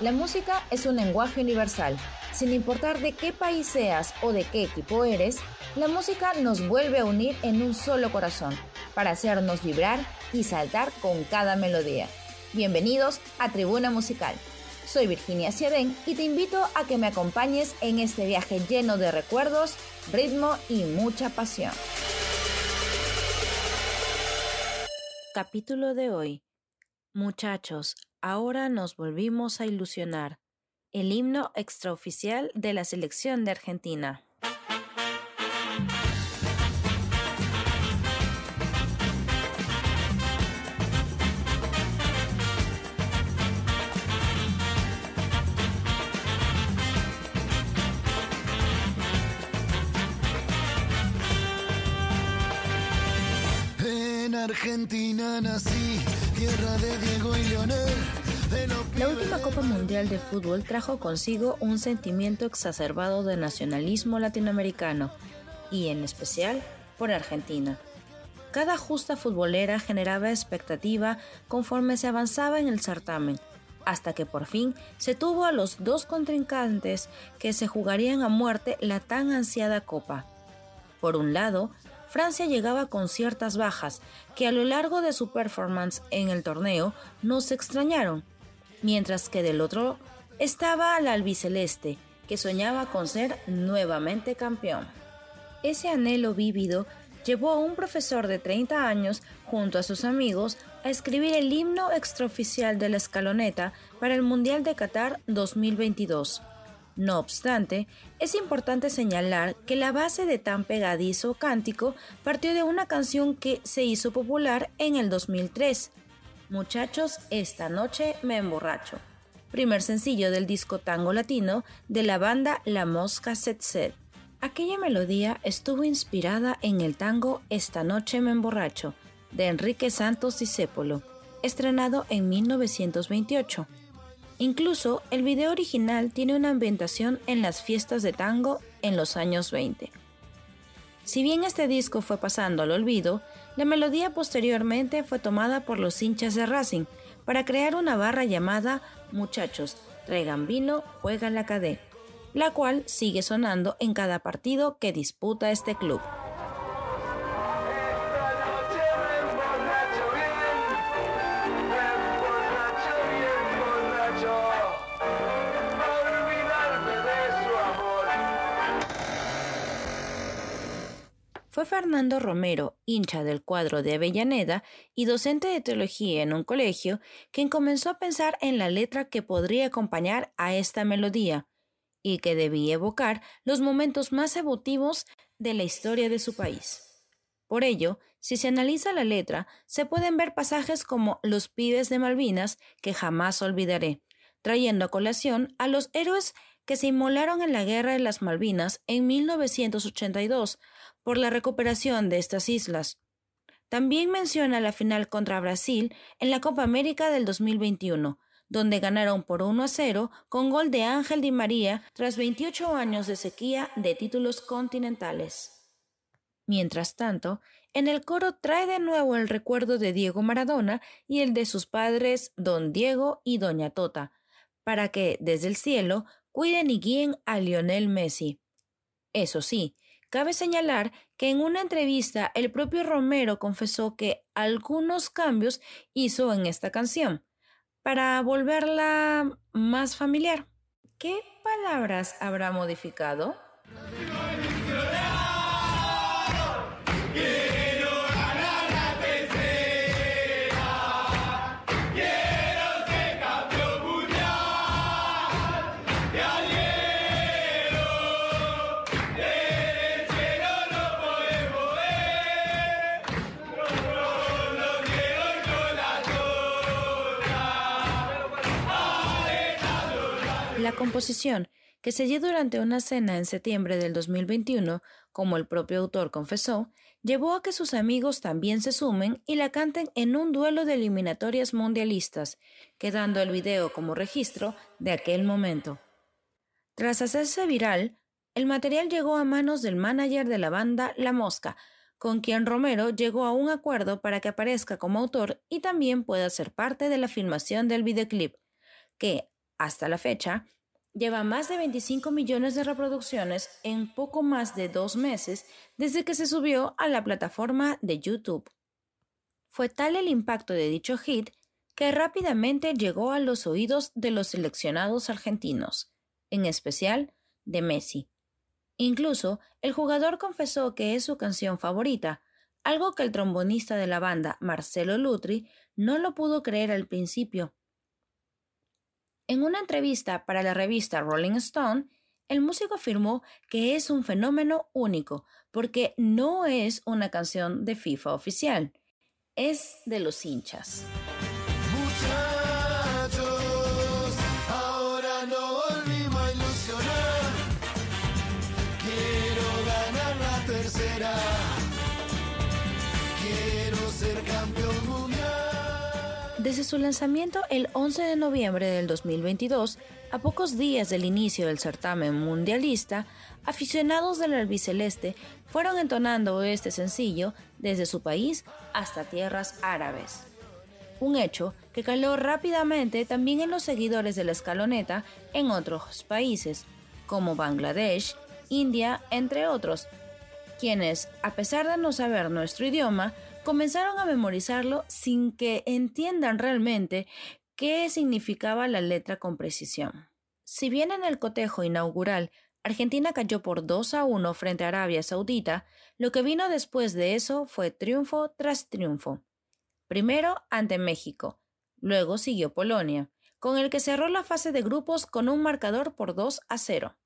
La música es un lenguaje universal. Sin importar de qué país seas o de qué equipo eres, la música nos vuelve a unir en un solo corazón, para hacernos vibrar y saltar con cada melodía. Bienvenidos a Tribuna Musical. Soy Virginia Ciadén y te invito a que me acompañes en este viaje lleno de recuerdos, ritmo y mucha pasión. Capítulo de hoy. Muchachos, ahora nos volvimos a ilusionar. El himno extraoficial de la selección de Argentina. En Argentina nací, La última Copa Mundial de Fútbol trajo consigo un sentimiento exacerbado de nacionalismo latinoamericano, y en especial por Argentina. Cada justa futbolera generaba expectativa conforme se avanzaba en el certamen, hasta que por fin se tuvo a los dos contrincantes que se jugarían a muerte la tan ansiada copa. Por un lado, Francia llegaba con ciertas bajas que a lo largo de su performance en el torneo no se extrañaron, mientras que del otro estaba la albiceleste, que soñaba con ser nuevamente campeón. Ese anhelo vívido llevó a un profesor de 30 años junto a sus amigos a escribir el himno extraoficial de la escaloneta para el Mundial de Qatar 2022. No obstante, es importante señalar que la base de tan pegadizo cántico partió de una canción que se hizo popular en el 2003, Muchachos, esta noche me emborracho, primer sencillo del disco tango latino de la banda La Mosca Set Set. Aquella melodía estuvo inspirada en el tango Esta noche me emborracho, de Enrique Santos Discépolo, estrenado en 1928. Incluso el video original tiene una ambientación en las fiestas de tango en los años 20. Si bien este disco fue pasando al olvido, la melodía posteriormente fue tomada por los hinchas de Racing para crear una barra llamada Muchachos, traigan vino, juega la cadena, la cual sigue sonando en cada partido que disputa este club. Fue Fernando Romero, hincha del cuadro de Avellaneda y docente de teología en un colegio, quien comenzó a pensar en la letra que podría acompañar a esta melodía y que debía evocar los momentos más emotivos de la historia de su país. Por ello, si se analiza la letra, se pueden ver pasajes como Los pibes de Malvinas, que jamás olvidaré, trayendo a colación a los héroes que se inmolaron en la Guerra de las Malvinas en 1982, por la recuperación de estas islas. También menciona la final contra Brasil en la Copa América del 2021, donde ganaron por 1 a 0 con gol de Ángel Di María tras 28 años de sequía de títulos continentales. Mientras tanto, en el coro trae de nuevo el recuerdo de Diego Maradona y el de sus padres Don Diego y Doña Tota, para que, desde el cielo, cuiden y guíen a Lionel Messi. Eso sí, Cabe señalar que en una entrevista el propio Romero confesó que algunos cambios hizo en esta canción para volverla más familiar. ¿Qué palabras habrá modificado? La composición, que se dio durante una cena en septiembre del 2021, como el propio autor confesó, llevó a que sus amigos también se sumen y la canten en un duelo de eliminatorias mundialistas, quedando el video como registro de aquel momento. Tras hacerse viral, el material llegó a manos del manager de la banda La Mosca, con quien Romero llegó a un acuerdo para que aparezca como autor y también pueda ser parte de la filmación del videoclip, que, hasta la fecha, lleva más de 25 millones de reproducciones en poco más de dos meses desde que se subió a la plataforma de YouTube. Fue tal el impacto de dicho hit que rápidamente llegó a los oídos de los seleccionados argentinos, en especial de Messi. Incluso el jugador confesó que es su canción favorita, algo que el trombonista de la banda, Marcelo Lutri, no lo pudo creer al principio. En una entrevista para la revista Rolling Stone, el músico afirmó que es un fenómeno único porque no es una canción de FIFA oficial, es de los hinchas. Desde su lanzamiento el 11 de noviembre del 2022, a pocos días del inicio del certamen mundialista, aficionados del albiceleste fueron entonando este sencillo desde su país hasta tierras árabes. Un hecho que caló rápidamente también en los seguidores de la escaloneta en otros países, como Bangladesh, India, entre otros, quienes, a pesar de no saber nuestro idioma, comenzaron a memorizarlo sin que entiendan realmente qué significaba la letra con precisión. Si bien en el cotejo inaugural Argentina cayó por 2 a 1 frente a Arabia Saudita, lo que vino después de eso fue triunfo tras triunfo. Primero ante México, luego siguió Polonia, con el que cerró la fase de grupos con un marcador por 2 a 0.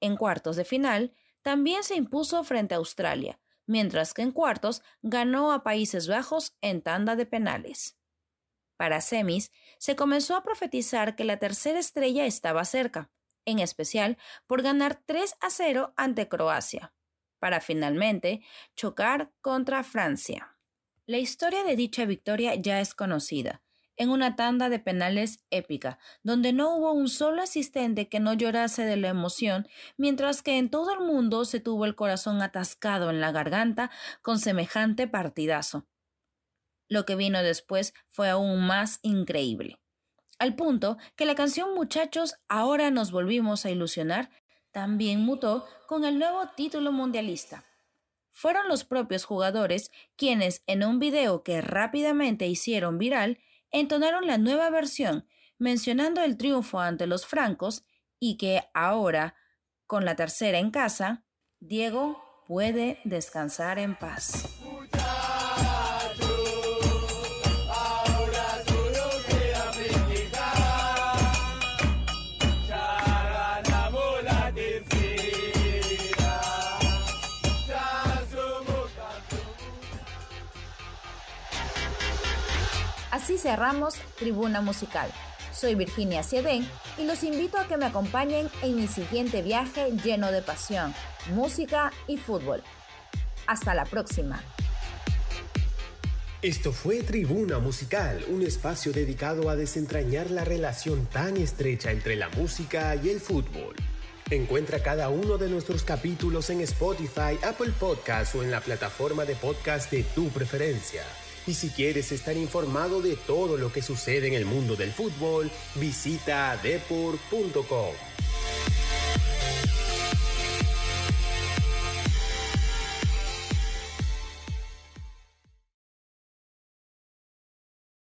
En cuartos de final, también se impuso frente a Australia, mientras que en cuartos ganó a Países Bajos en tanda de penales. Para semis, se comenzó a profetizar que la tercera estrella estaba cerca, en especial por ganar 3 a 0 ante Croacia, para finalmente chocar contra Francia. La historia de dicha victoria ya es conocida, en una tanda de penales épica, donde no hubo un solo asistente que no llorase de la emoción, mientras que en todo el mundo se tuvo el corazón atascado en la garganta con semejante partidazo. Lo que vino después fue aún más increíble. Al punto que la canción Muchachos, ahora nos volvimos a ilusionar, también mutó con el nuevo título mundialista. Fueron los propios jugadores quienes, en un video que rápidamente hicieron viral, entonaron la nueva versión, mencionando el triunfo ante los francos y que ahora, con la tercera en casa, Diego puede descansar en paz. Así cerramos Tribuna Musical. Soy Virginia Siedén y los invito a que me acompañen en mi siguiente viaje lleno de pasión, música y fútbol. Hasta la próxima. Esto fue Tribuna Musical, un espacio dedicado a desentrañar la relación tan estrecha entre la música y el fútbol. Encuentra cada uno de nuestros capítulos en Spotify, Apple Podcasts o en la plataforma de podcast de tu preferencia. Y si quieres estar informado de todo lo que sucede en el mundo del fútbol, visita depor.com.